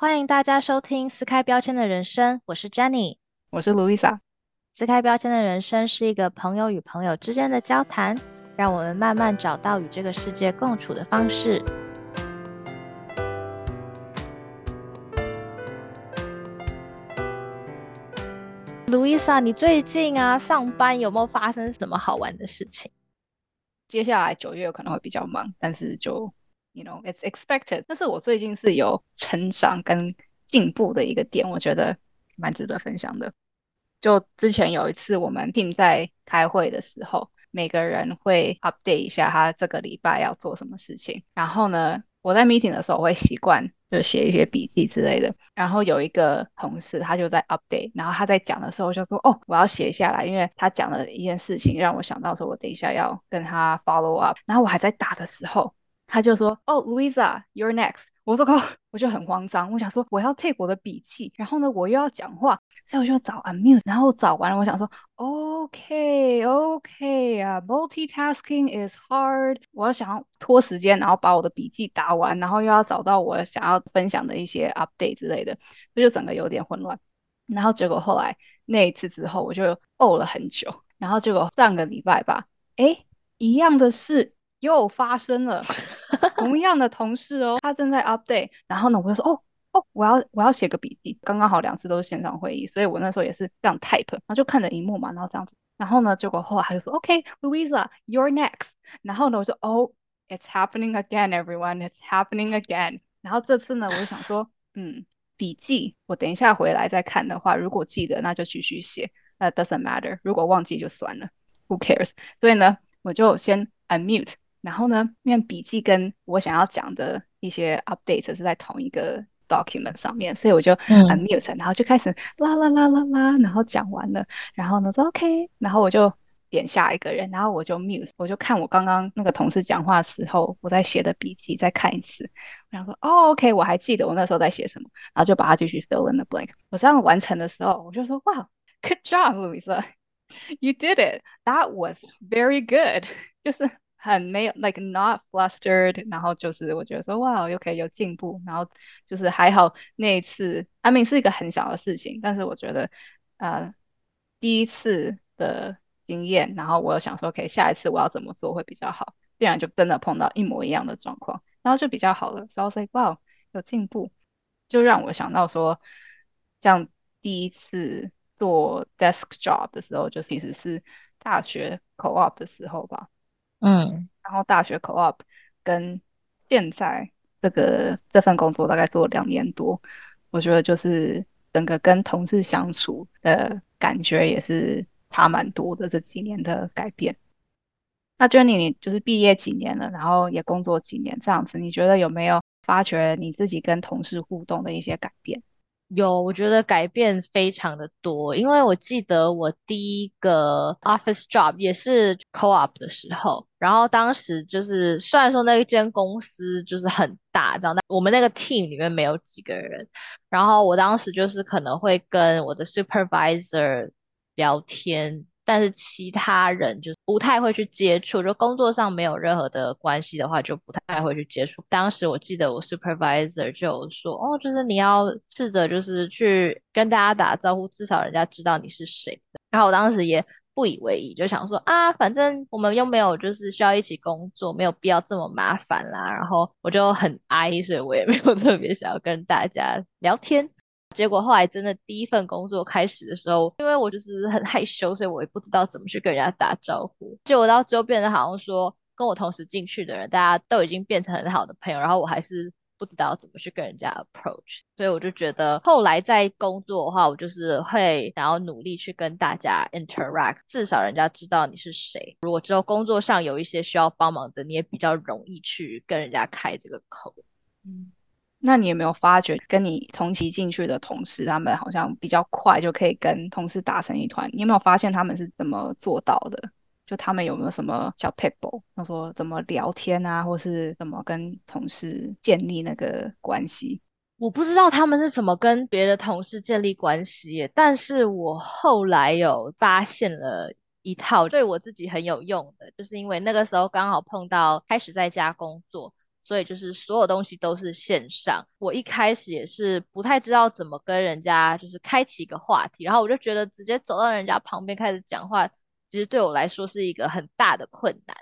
欢迎大家收听撕开标签的人生，我是 Jenny，我是 Louisa。撕开标签的人生是一个朋友与朋友之间的交谈，让我们慢慢找到与这个世界共处的方式。Louisa，你最近啊上班有没有发生什么好玩的事情？接下来九月可能会比较忙，但是就 you know it's expected。但是我最近是有成长跟进步的一个点，我觉得蛮值得分享的。就之前有一次我们 team 在开会的时候，每个人会 update 一下他这个礼拜要做什么事情。然后呢，我在 meeting 的时候会习惯。就写一些笔记之类的，然后有一个同事他就在 update，然后他在讲的时候就说：“哦，我要写下来，因为他讲了一件事情让我想到说，我等一下要跟他 follow up。”然后我还在打的时候，他就说：“哦，Louisa，you're next。”我说：“靠，我就很慌张，我想说我要 take 我的笔记，然后呢我又要讲话，所以我就找 unmute，然后找完了，我想说。”：“OK，OK 啊，multitasking is hard。我要想要拖时间，然后把我的笔记打完，然后又要找到我想要分享的一些 update 之类的，所以就整个有点混乱。然后结果后来那一次之后，我就呕了很久。然后结果上个礼拜吧，哎，一样的事又发生了，同样的同事哦，他正在 update，然后呢，我就说哦。哦，我要我要写个笔记，刚刚好两次都是线上会议，所以我那时候也是这样 type，然后就看着荧幕嘛，然后这样子，然后呢，结果后来他就说，OK，Louisa，you're next，然后呢，我说，Oh，it's happening again，everyone，it's happening again，然后这次呢，我就想说，嗯，笔记我等一下回来再看的话，如果记得那就继续写，那 doesn't matter，如果忘记就算了，Who cares？所以呢，我就先 unmute，然后呢，因为笔记跟我想要讲的一些 update 是在同一个。document 上面，所以我就 unmute，然后就开始啦啦啦啦啦，然后讲完了，然后呢说 OK，然后我就点下一个人，然后我就 mute，我就看我刚刚那个同事讲话时候我在写的笔记，再看一次，我想说哦 OK，我还记得我那时候在写什么，然后就把它继续 fill in the blank。我这样完成的时候，我就说哇，good job，Louisa，you did it，that was very good，就是。很没有，like not flustered，然后就是我觉得说哇，OK 有进步，然后就是还好那一次，I mean 是一个很小的事情，但是我觉得呃第一次的经验，然后我又想说 OK 下一次我要怎么做会比较好，这样就真的碰到一模一样的状况，然后就比较好了，所以 say 哇有进步，就让我想到说像第一次做 desk job 的时候，就其实是大学 co-op 的时候吧。嗯，然后大学 co-op 跟现在这个这份工作大概做两年多，我觉得就是整个跟同事相处的感觉也是差蛮多的这几年的改变。那 Jenny，你就是毕业几年了，然后也工作几年这样子，你觉得有没有发觉你自己跟同事互动的一些改变？有，我觉得改变非常的多，因为我记得我第一个 office job 也是 co-op 的时候，然后当时就是虽然说那一间公司就是很大，这样，但我们那个 team 里面没有几个人，然后我当时就是可能会跟我的 supervisor 聊天。但是其他人就是不太会去接触，就工作上没有任何的关系的话，就不太会去接触。当时我记得我 supervisor 就说：“哦，就是你要试着就是去跟大家打招呼，至少人家知道你是谁。”然后我当时也不以为意，就想说：“啊，反正我们又没有就是需要一起工作，没有必要这么麻烦啦。”然后我就很哀，所以我也没有特别想要跟大家聊天。结果后来真的第一份工作开始的时候，因为我就是很害羞，所以我也不知道怎么去跟人家打招呼。结果到最后变得好像说，跟我同时进去的人，大家都已经变成很好的朋友，然后我还是不知道怎么去跟人家 approach。所以我就觉得后来在工作的话，我就是会想要努力去跟大家 interact，至少人家知道你是谁。如果之后工作上有一些需要帮忙的，你也比较容易去跟人家开这个口。嗯。那你有没有发觉，跟你同期进去的同事，他们好像比较快就可以跟同事打成一团？你有没有发现他们是怎么做到的？就他们有没有什么小 people，他说怎么聊天啊，或是怎么跟同事建立那个关系？我不知道他们是怎么跟别的同事建立关系，但是我后来有发现了一套对我自己很有用的，就是因为那个时候刚好碰到开始在家工作。所以就是所有东西都是线上。我一开始也是不太知道怎么跟人家就是开启一个话题，然后我就觉得直接走到人家旁边开始讲话，其实对我来说是一个很大的困难。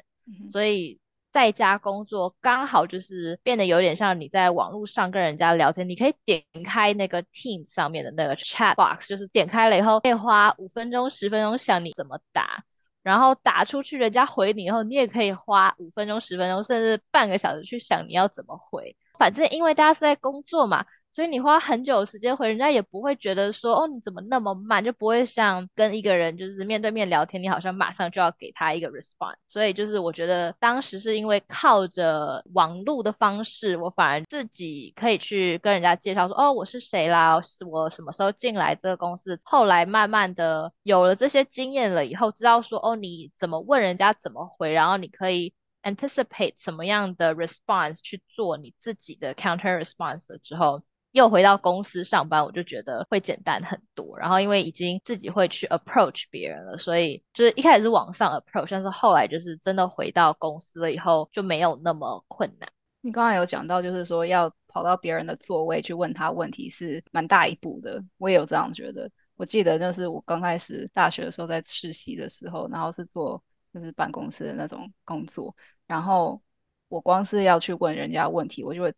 所以在家工作刚好就是变得有点像你在网络上跟人家聊天，你可以点开那个 Team 上面的那个 Chat Box，就是点开了以后可以花五分钟、十分钟想你怎么答。然后打出去，人家回你以后，你也可以花五分钟、十分钟，甚至半个小时去想你要怎么回。反正因为大家是在工作嘛。所以你花很久时间回人家，也不会觉得说哦你怎么那么慢，就不会像跟一个人就是面对面聊天，你好像马上就要给他一个 response。所以就是我觉得当时是因为靠着网络的方式，我反而自己可以去跟人家介绍说哦我是谁啦，我什么时候进来这个公司。后来慢慢的有了这些经验了以后，知道说哦你怎么问人家怎么回，然后你可以 anticipate 什么样的 response 去做你自己的 counter response 之后。又回到公司上班，我就觉得会简单很多。然后因为已经自己会去 approach 别人了，所以就是一开始是网上 approach，但是后来就是真的回到公司了以后就没有那么困难。你刚才有讲到，就是说要跑到别人的座位去问他问题是蛮大一步的，我也有这样觉得。我记得就是我刚开始大学的时候在实习的时候，然后是做就是办公室的那种工作，然后我光是要去问人家问题，我就会。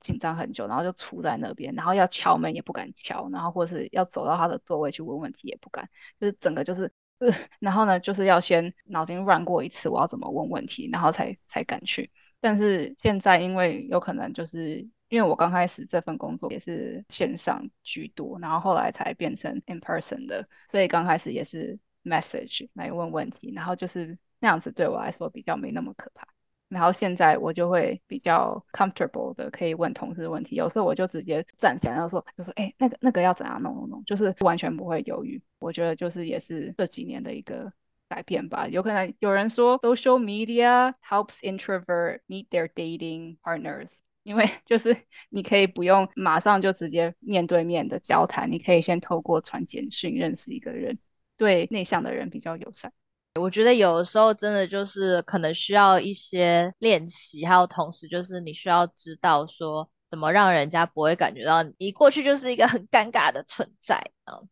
紧张很久，然后就杵在那边，然后要敲门也不敢敲，然后或是要走到他的座位去问问题也不敢，就是整个就是，呃，然后呢，就是要先脑筋转过一次，我要怎么问问题，然后才才敢去。但是现在因为有可能就是因为我刚开始这份工作也是线上居多，然后后来才变成 in person 的，所以刚开始也是 message 来问问题，然后就是那样子对我来说比较没那么可怕。然后现在我就会比较 comfortable 的可以问同事问题，有时候我就直接站起来，然后说，就说，哎，那个那个要怎样弄弄弄，就是完全不会犹豫。我觉得就是也是这几年的一个改变吧。有可能有人说 social media helps introvert meet their dating partners，因为 就是你可以不用马上就直接面对面的交谈，你可以先透过传简讯认识一个人，对内向的人比较友善。我觉得有的时候真的就是可能需要一些练习，还有同时就是你需要知道说怎么让人家不会感觉到你过去就是一个很尴尬的存在这样子。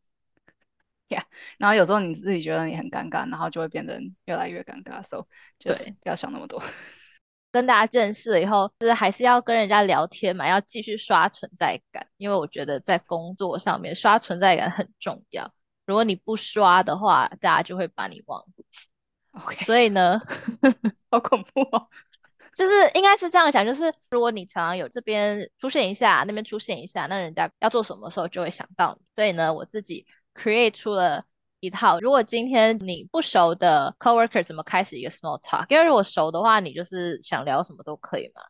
呀，然后有时候你自己觉得你很尴尬，然后就会变得越来越尴尬。，so，对，不要想那么多。跟大家认识了以后，就是还是要跟人家聊天嘛，要继续刷存在感，因为我觉得在工作上面刷存在感很重要。如果你不刷的话，大家就会把你忘记。OK，所以呢，好恐怖哦。就是应该是这样讲，就是如果你常常有这边出现一下，那边出现一下，那人家要做什么时候就会想到你。所以呢，我自己 create 出了一套，如果今天你不熟的 coworker 怎么开始一个 small talk？因为如果熟的话，你就是想聊什么都可以嘛。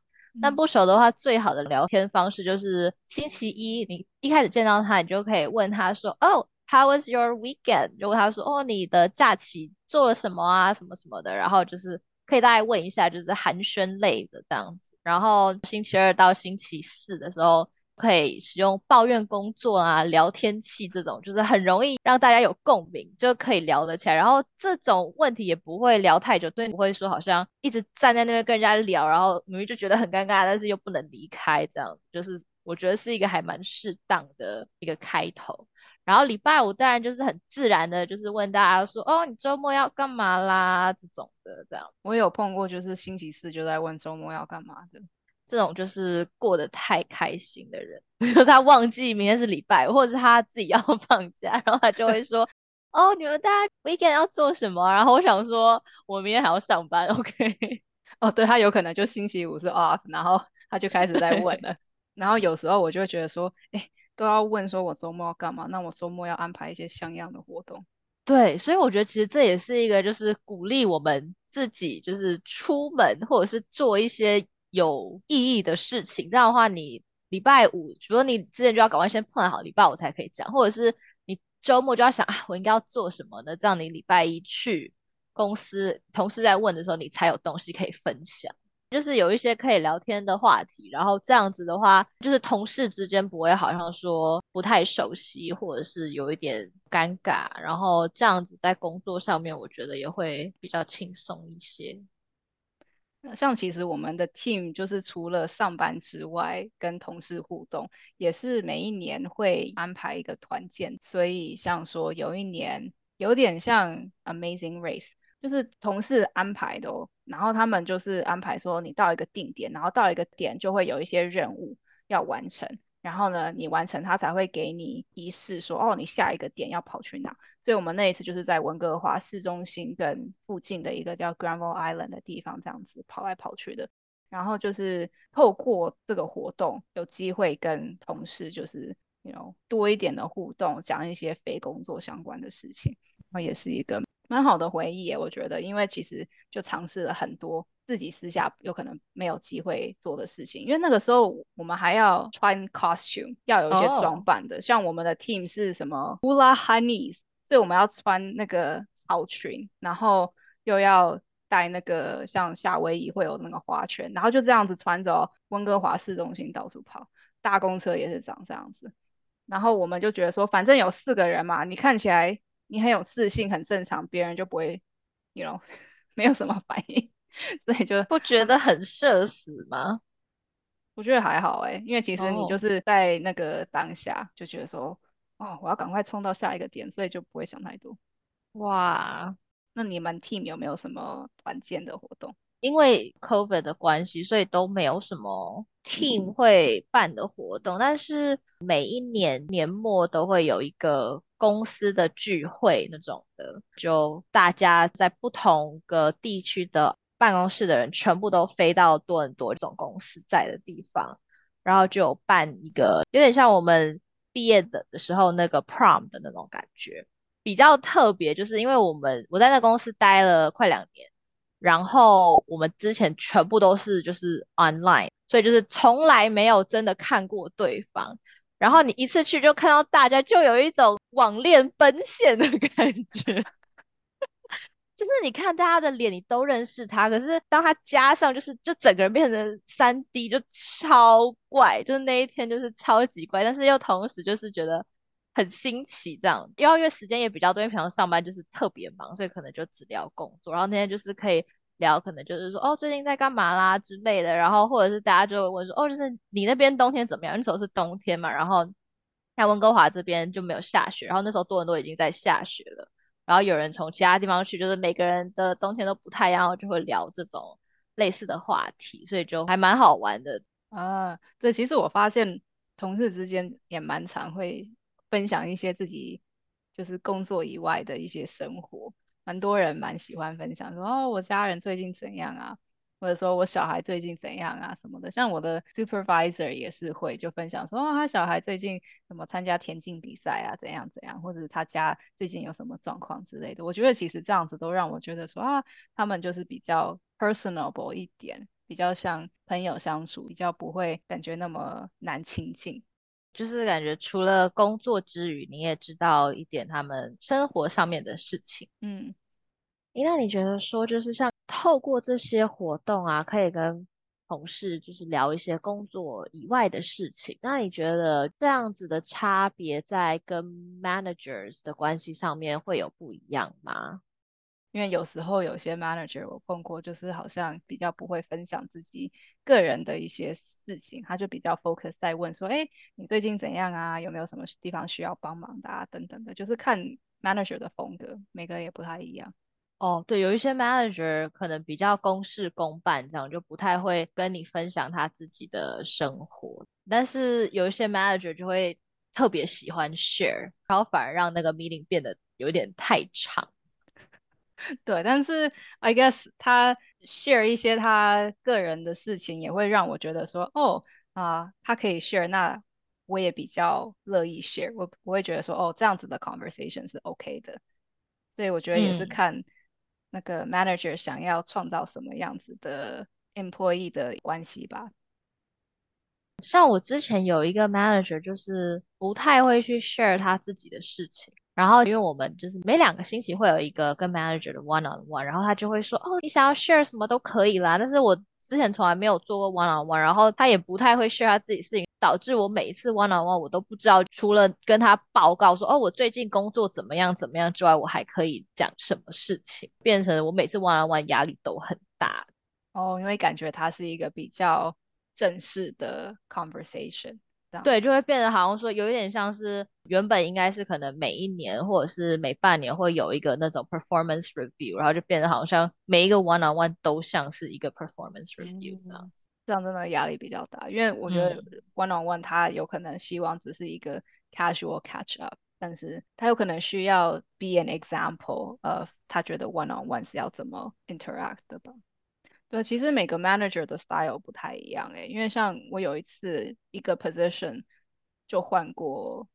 但不熟的话，最好的聊天方式就是星期一你一开始见到他，你就可以问他说：“哦。” How was your weekend？如果他说哦，你的假期做了什么啊，什么什么的，然后就是可以大概问一下，就是寒暄类的这样子。然后星期二到星期四的时候，可以使用抱怨工作啊、聊天气这种，就是很容易让大家有共鸣，就可以聊得起来。然后这种问题也不会聊太久，对，不会说好像一直站在那边跟人家聊，然后明明就觉得很尴尬，但是又不能离开，这样就是我觉得是一个还蛮适当的一个开头。然后礼拜五当然就是很自然的，就是问大家说，哦，你周末要干嘛啦？这种的这样，我有碰过，就是星期四就在问周末要干嘛的，这种就是过得太开心的人，就他忘记明天是礼拜，或者是他自己要放假，然后他就会说，哦，你们大家 weekend 要做什么？然后我想说，我明天还要上班，OK？哦，对他有可能就星期五是 off，然后他就开始在问了，然后有时候我就会觉得说，哎。都要问说，我周末要干嘛？那我周末要安排一些像样的活动。对，所以我觉得其实这也是一个，就是鼓励我们自己，就是出门或者是做一些有意义的事情。这样的话，你礼拜五，比如说你之前就要赶快先碰好，礼拜五才可以讲，或者是你周末就要想啊，我应该要做什么呢？这样你礼拜一去公司，同事在问的时候，你才有东西可以分享。就是有一些可以聊天的话题，然后这样子的话，就是同事之间不会好像说不太熟悉，或者是有一点尴尬，然后这样子在工作上面，我觉得也会比较轻松一些。像其实我们的 team 就是除了上班之外，跟同事互动，也是每一年会安排一个团建。所以像说有一年有点像 Amazing Race，就是同事安排的哦。然后他们就是安排说你到一个定点，然后到一个点就会有一些任务要完成。然后呢，你完成他才会给你提示说，哦，你下一个点要跑去哪。所以我们那一次就是在温哥华市中心跟附近的一个叫 Granville Island 的地方这样子跑来跑去的。然后就是透过这个活动，有机会跟同事就是有多一点的互动，讲一些非工作相关的事情，然后也是一个蛮好的回忆耶，我觉得，因为其实就尝试了很多。自己私下有可能没有机会做的事情，因为那个时候我们还要穿 costume，要有一些装扮的。像我们的 team 是什么 hula honeys，所以我们要穿那个草裙，然后又要戴那个像夏威夷会有那个花圈，然后就这样子穿着温哥华市中心到处跑，大公车也是长这样子。然后我们就觉得说，反正有四个人嘛，你看起来你很有自信，很正常，别人就不会，you know，没有什么反应。所以就不觉得很社死吗？我觉得还好哎，因为其实你就是在那个当下就觉得说，哦，我要赶快冲到下一个点，所以就不会想太多。哇，那你们 team 有没有什么团建的活动？因为 COVID 的关系，所以都没有什么 team 会办的活动。但是每一年年末都会有一个公司的聚会那种的，就大家在不同个地区的。办公室的人全部都飞到多伦多总公司在的地方，然后就办一个有点像我们毕业的的时候那个 prom 的那种感觉，比较特别，就是因为我们我在那公司待了快两年，然后我们之前全部都是就是 online，所以就是从来没有真的看过对方，然后你一次去就看到大家，就有一种网恋奔现的感觉。就是你看大家的脸，你都认识他，可是当他加上，就是就整个人变成三 D，就超怪。就是那一天就是超级怪，但是又同时就是觉得很新奇这样。因为时间也比较多，因为平常上班就是特别忙，所以可能就只聊工作。然后那天就是可以聊，可能就是说哦最近在干嘛啦之类的。然后或者是大家就会问说哦就是你那边冬天怎么样？那时候是冬天嘛，然后在温哥华这边就没有下雪，然后那时候多人都已经在下雪了。然后有人从其他地方去，就是每个人的冬天都不太一样，就会聊这种类似的话题，所以就还蛮好玩的啊。对，其实我发现同事之间也蛮常会分享一些自己就是工作以外的一些生活，蛮多人蛮喜欢分享，说哦，我家人最近怎样啊。或者说我小孩最近怎样啊什么的，像我的 supervisor 也是会就分享说，哦，他小孩最近什么参加田径比赛啊，怎样怎样，或者他家最近有什么状况之类的。我觉得其实这样子都让我觉得说啊，他们就是比较 personable 一点，比较像朋友相处，比较不会感觉那么难亲近。就是感觉除了工作之余，你也知道一点他们生活上面的事情。嗯。诶那你觉得说，就是像透过这些活动啊，可以跟同事就是聊一些工作以外的事情。那你觉得这样子的差别在跟 managers 的关系上面会有不一样吗？因为有时候有些 manager 我碰过，就是好像比较不会分享自己个人的一些事情，他就比较 focus 在问说，哎，你最近怎样啊？有没有什么地方需要帮忙的啊？等等的，就是看 manager 的风格，每个人也不太一样。哦，对，有一些 manager 可能比较公事公办，这样就不太会跟你分享他自己的生活。但是有一些 manager 就会特别喜欢 share，然后反而让那个 meeting 变得有点太长。对，但是 I guess 他 share 一些他个人的事情，也会让我觉得说，哦啊，他可以 share，那我也比较乐意 share，我不会觉得说，哦，这样子的 conversation 是 OK 的。所以我觉得也是看。那个 manager 想要创造什么样子的 employee 的关系吧？像我之前有一个 manager，就是不太会去 share 他自己的事情。然后因为我们就是每两个星期会有一个跟 manager 的 one on one，然后他就会说：“哦，你想要 share 什么都可以啦。”但是我之前从来没有做过 one on one，然后他也不太会 share 他自己事情。导致我每一次 one on one 我都不知道，除了跟他报告说哦我最近工作怎么样怎么样之外，我还可以讲什么事情，变成我每次 one on one 压力都很大。哦，因为感觉他是一个比较正式的 conversation，对，就会变得好像说有一点像是原本应该是可能每一年或者是每半年会有一个那种 performance review，然后就变得好像每一个 one on one 都像是一个 performance review 这样子。这样真的压力比较大，因为我觉得 one on one 他有可能希望只是一个 casual catch up，但是他有可能需要 be an example of 他觉得 one on one 是要怎么 interact 的吧。对，其实每个 manager 的 style 不太一样诶，因为像我有一次一个 position 就换过，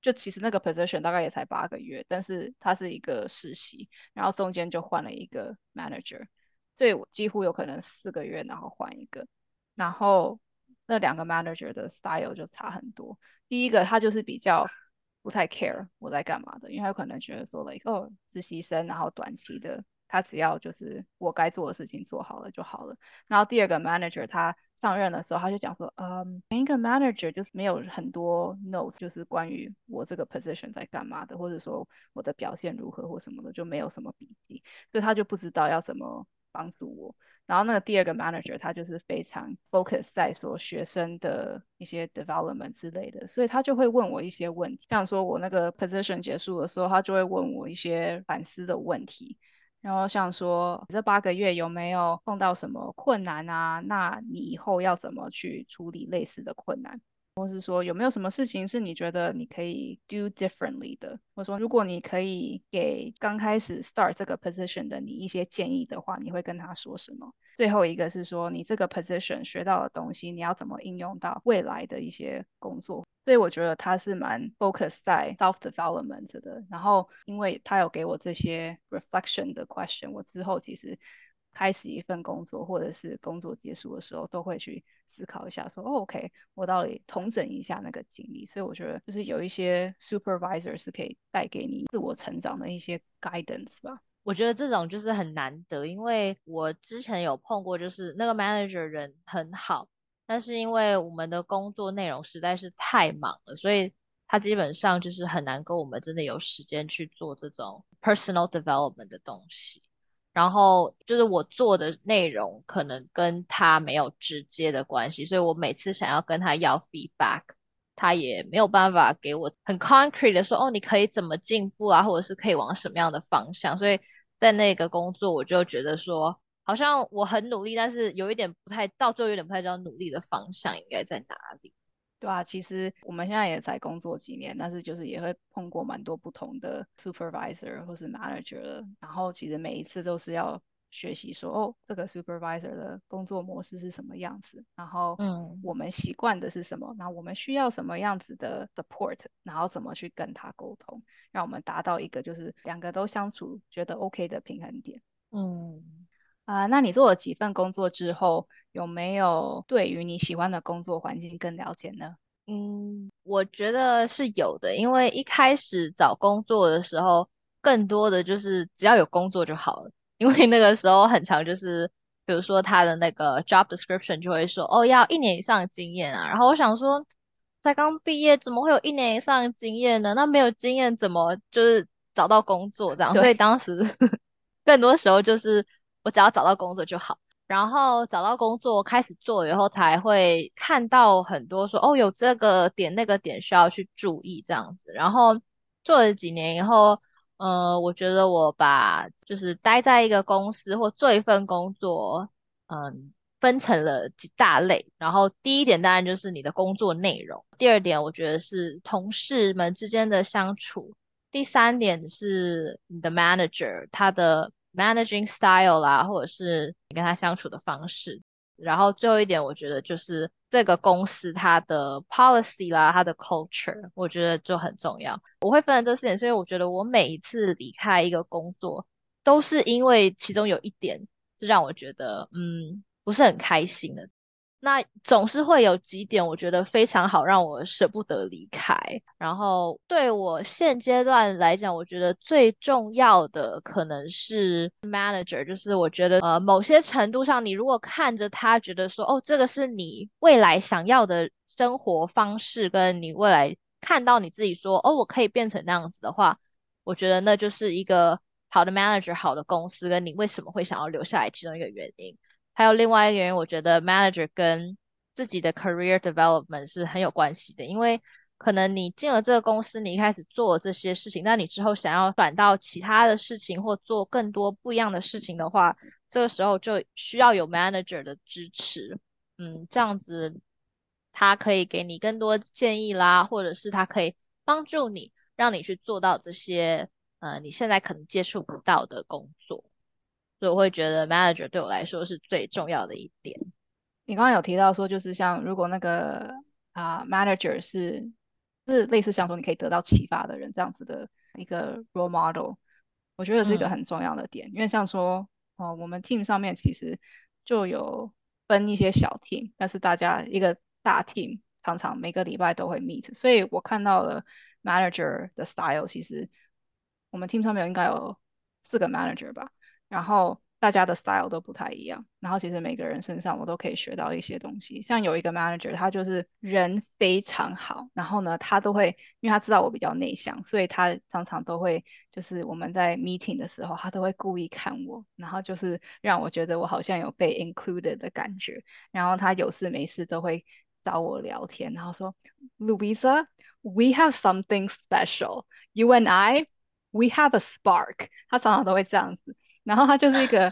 就其实那个 position 大概也才八个月，但是它是一个实习，然后中间就换了一个 manager，对我几乎有可能四个月然后换一个，然后那两个 manager 的 style 就差很多。第一个他就是比较不太 care 我在干嘛的，因为他有可能觉得说了一个实习生，然后短期的。他只要就是我该做的事情做好了就好了。然后第二个 manager 他上任的时候，他就讲说，嗯，每一个 manager 就是没有很多 notes，就是关于我这个 position 在干嘛的，或者说我的表现如何或什么的，就没有什么笔记，所以他就不知道要怎么帮助我。然后那个第二个 manager 他就是非常 focus 在说学生的一些 development 之类的，所以他就会问我一些问题，像说我那个 position 结束的时候，他就会问我一些反思的问题。然后想说这八个月有没有碰到什么困难啊？那你以后要怎么去处理类似的困难？或是说有没有什么事情是你觉得你可以 do differently 的？或者说如果你可以给刚开始 start 这个 position 的你一些建议的话，你会跟他说什么？最后一个是说你这个 position 学到的东西，你要怎么应用到未来的一些工作？所以我觉得他是蛮 focus 在 self development 的，然后因为他有给我这些 reflection 的 question，我之后其实开始一份工作或者是工作结束的时候，都会去思考一下，说哦 OK，我到底统整一下那个经历。所以我觉得就是有一些 supervisor 是可以带给你自我成长的一些 guidance 吧。我觉得这种就是很难得，因为我之前有碰过，就是那个 manager 人很好。但是因为我们的工作内容实在是太忙了，所以他基本上就是很难跟我们真的有时间去做这种 personal development 的东西。然后就是我做的内容可能跟他没有直接的关系，所以我每次想要跟他要 feedback，他也没有办法给我很 concrete 的说，哦，你可以怎么进步啊，或者是可以往什么样的方向。所以在那个工作，我就觉得说。好像我很努力，但是有一点不太，到最后有点不太知道努力的方向应该在哪里。对啊，其实我们现在也才工作几年，但是就是也会碰过蛮多不同的 supervisor 或是 manager，然后其实每一次都是要学习说，哦，这个 supervisor 的工作模式是什么样子，然后嗯，我们习惯的是什么，那我们需要什么样子的 support，然后怎么去跟他沟通，让我们达到一个就是两个都相处觉得 OK 的平衡点。嗯。啊，那你做了几份工作之后，有没有对于你喜欢的工作环境更了解呢？嗯，我觉得是有的，因为一开始找工作的时候，更多的就是只要有工作就好了，因为那个时候很长，就是比如说他的那个 job description 就会说，哦，要一年以上的经验啊，然后我想说，才刚毕业，怎么会有一年以上的经验呢？那没有经验怎么就是找到工作这样？所以当时 更多时候就是。我只要找到工作就好，然后找到工作开始做以后，才会看到很多说哦，有这个点那个点需要去注意这样子。然后做了几年以后，呃，我觉得我把就是待在一个公司或做一份工作，嗯，分成了几大类。然后第一点当然就是你的工作内容，第二点我觉得是同事们之间的相处，第三点是你的 manager 他的。Managing style 啦，或者是你跟他相处的方式，然后最后一点，我觉得就是这个公司它的 policy 啦，它的 culture，我觉得就很重要。我会分成这四点，是因为我觉得我每一次离开一个工作，都是因为其中有一点是让我觉得嗯不是很开心的。那总是会有几点，我觉得非常好，让我舍不得离开。然后对我现阶段来讲，我觉得最重要的可能是 manager，就是我觉得呃某些程度上，你如果看着他，觉得说哦这个是你未来想要的生活方式，跟你未来看到你自己说哦我可以变成那样子的话，我觉得那就是一个好的 manager，好的公司，跟你为什么会想要留下来其中一个原因。还有另外一个原因，我觉得 manager 跟自己的 career development 是很有关系的，因为可能你进了这个公司，你一开始做这些事情，那你之后想要转到其他的事情或做更多不一样的事情的话，这个时候就需要有 manager 的支持。嗯，这样子他可以给你更多建议啦，或者是他可以帮助你，让你去做到这些呃你现在可能接触不到的工作。所以我会觉得 manager 对我来说是最重要的一点。你刚刚有提到说，就是像如果那个啊 manager 是是类似像说你可以得到启发的人这样子的一个 role model，我觉得是一个嗯很重要的点。因为像说哦，我们 team 上面其实就有分一些小 team，但是大家一个大 team 常常每个礼拜都会 meet，所以我看到了 manager 的 style，其实我们 team 上面应该有四个 manager 吧。然后大家的 style 都不太一样，然后其实每个人身上我都可以学到一些东西。像有一个 manager，他就是人非常好，然后呢，他都会，因为他知道我比较内向，所以他常常都会，就是我们在 meeting 的时候，他都会故意看我，然后就是让我觉得我好像有被 included 的感觉。然后他有事没事都会找我聊天，然后说，Louisa，we have something special. You and I, we have a spark。他常常都会这样子。然后他就是一个，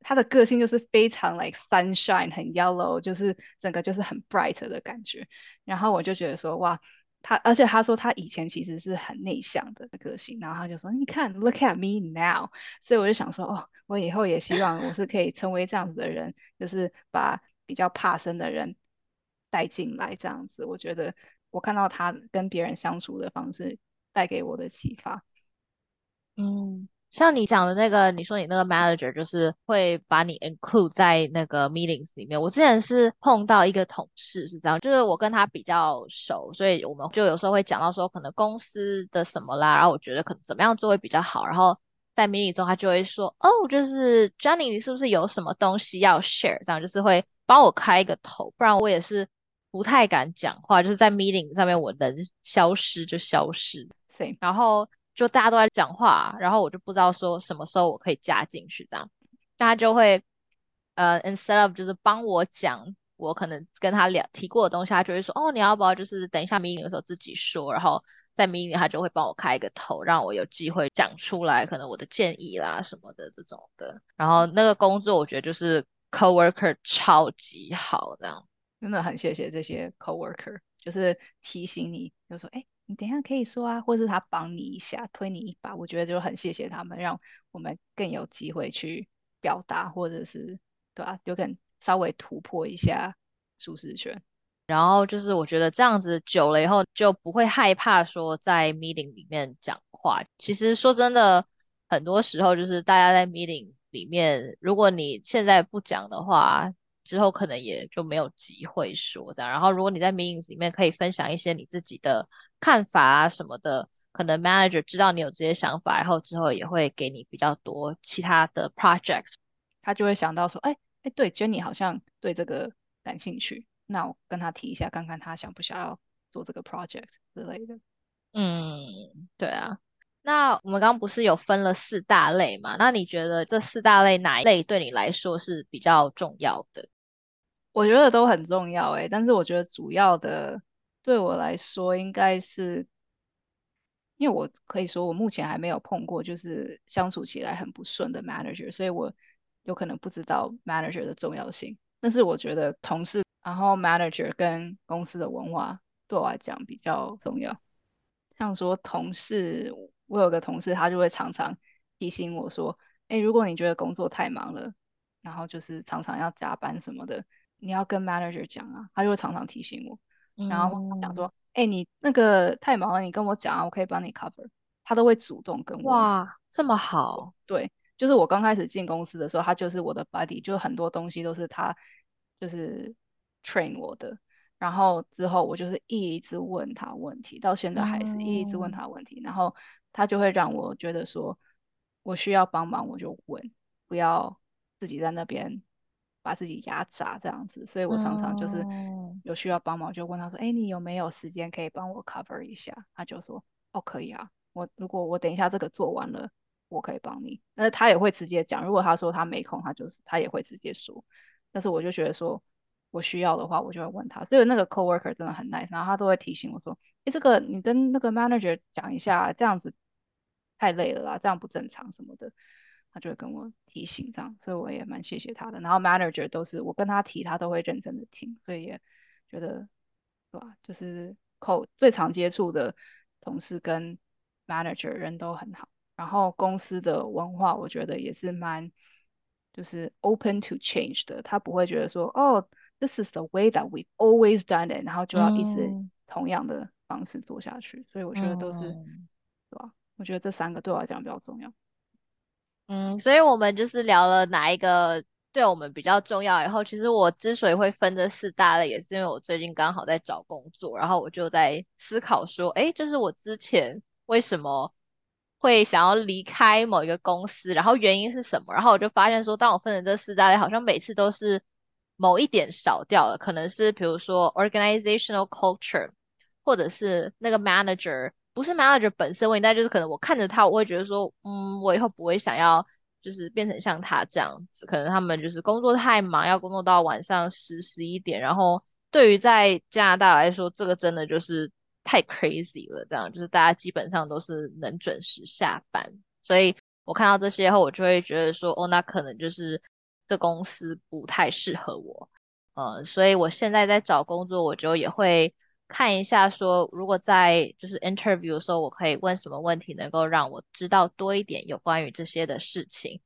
他的个性就是非常 like sunshine，很 yellow，就是整个就是很 bright 的感觉。然后我就觉得说，哇，他而且他说他以前其实是很内向的个性，然后他就说，你看，look at me now。所以我就想说，哦，我以后也希望我是可以成为这样子的人，就是把比较怕生的人带进来，这样子。我觉得我看到他跟别人相处的方式带给我的启发。嗯，像你讲的那个，你说你那个 manager 就是会把你 include 在那个 meetings 里面。我之前是碰到一个同事是这样，就是我跟他比较熟，所以我们就有时候会讲到说可能公司的什么啦，然后我觉得可能怎么样做会比较好。然后在 meeting 中，他就会说，哦，就是 Jenny，你是不是有什么东西要 share？这样就是会帮我开一个头，不然我也是不太敢讲话，就是在 meeting 上面我能消失就消失。Same。然后就大家都在讲话，然后我就不知道说什么时候我可以加进去这样，大家就会呃 instead of 就是帮我讲我可能跟他聊提过的东西，他就会说哦你要不要就是等一下 meeting 的时候自己说，然后在 meeting 他就会帮我开一个头，让我有机会讲出来可能我的建议啦什么的这种的，然后那个工作我觉得就是 coworker 超级好这样。真的很谢谢这些 coworker，就是提醒你，就说，哎，你等下可以说啊，或是他帮你一下，推你一把，我觉得就很谢谢他们，让我们更有机会去表达，或者是对吧、有可能稍微突破一下舒适圈。然后就是我觉得这样子久了以后就不会害怕说在 meeting 里面讲话。其实说真的，很多时候就是大家在 meeting 里面，如果你现在不讲的话，之后可能也就没有机会说这样。然后如果你在 meetings 里面可以分享一些你自己的看法啊什么的，可能 manager 知道你有这些想法，然后之后也会给你比较多其他的 projects。他就会想到说，哎哎，对，Jenny 好像对这个感兴趣，那我跟他提一下，看看他想不想要做这个 project 之类的。嗯，对啊。那我们刚刚不是有分了四大类嘛？那你觉得这四大类哪一类对你来说是比较重要的？我觉得都很重要诶，但是我觉得主要的对我来说应该是，因为我可以说我目前还没有碰过就是相处起来很不顺的 manager，所以我有可能不知道 manager 的重要性。但是我觉得同事，然后 manager 跟公司的文化对我来讲比较重要。像说同事，我有个同事，他就会常常提醒我说，哎，如果你觉得工作太忙了，然后就是常常要加班什么的。你要跟 manager 讲啊，他就会常常提醒我，然后讲嗯，说，哎、你那个太忙了，你跟我讲啊，我可以帮你 cover，他都会主动跟我。哇，这么好，对，就是我刚开始进公司的时候，他就是我的 buddy，就很多东西都是他就是 train 我的，然后之后我就是一直问他问题，到现在还是一直问嗯。他问题，然后他就会让我觉得说，我需要帮忙我就问，不要自己在那边把自己压榨这样子，所以我常常就是嗯，有需要帮忙就问他说，哎，你有没有时间可以帮我 cover 一下？他就说，哦，可以啊，我如果我等一下这个做完了。我可以帮你。那他也会直接讲，如果他说他没空，他就是他也会直接说。但是我就觉得说我需要的话，我就会问他。所以那个 coworker 真的很 nice，然后他都会提醒我说，哎，这个你跟那个 manager 讲一下，这样子太累了啦，这样不正常什么的。他就会跟我提醒这样，所以我也蛮谢谢他的。然后 manager 都是我跟他提，他都会认真的听，所以也觉得，对吧？就是口最常接触的同事跟 manager 人都很好。然后公司的文化，我觉得也是蛮就是 open to change 的。他不会觉得说，哦，this is the way that we always done it，然后就要一直同样的方式做下去。所以我觉得都是，对吧？我觉得这三个对我来讲比较重要。嗯，所以我们就是聊了哪一个对我们比较重要。以后其实我之所以会分这四大类，也是因为我最近刚好在找工作，然后我就在思考说，哎，就是我之前为什么会想要离开某一个公司，然后原因是什么？然后我就发现说，当我分成这四大类，好像每次都是某一点少掉了，可能是比如说 organizational culture，或者是那个 manager。不是 manager 本身问题，但就是可能我看着他，我会觉得说，嗯，我以后不会想要就是变成像他这样子。可能他们就是工作太忙，要工作到晚上十十一点。然后对于在加拿大来说，这个真的就是太 crazy 了。这样就是大家基本上都是能准时下班。所以我看到这些后，我就会觉得说，哦，那可能就是这公司不太适合我。嗯，所以我现在在找工作，我就也会。看一下，说如果在就是 interview 的时候，我可以问什么问题，能够让我知道多一点有关于这些的事情。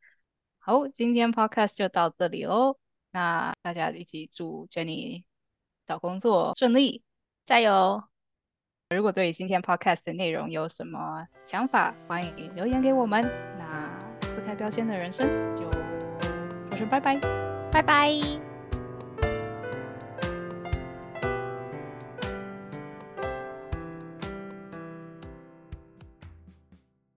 好，今天 podcast 就到这里喽。那大家一起祝 Jenny 找工作顺利，加油！如果对今天 podcast 的内容有什么想法，欢迎留言给我们。那不太标签的人生就说声拜拜，拜拜。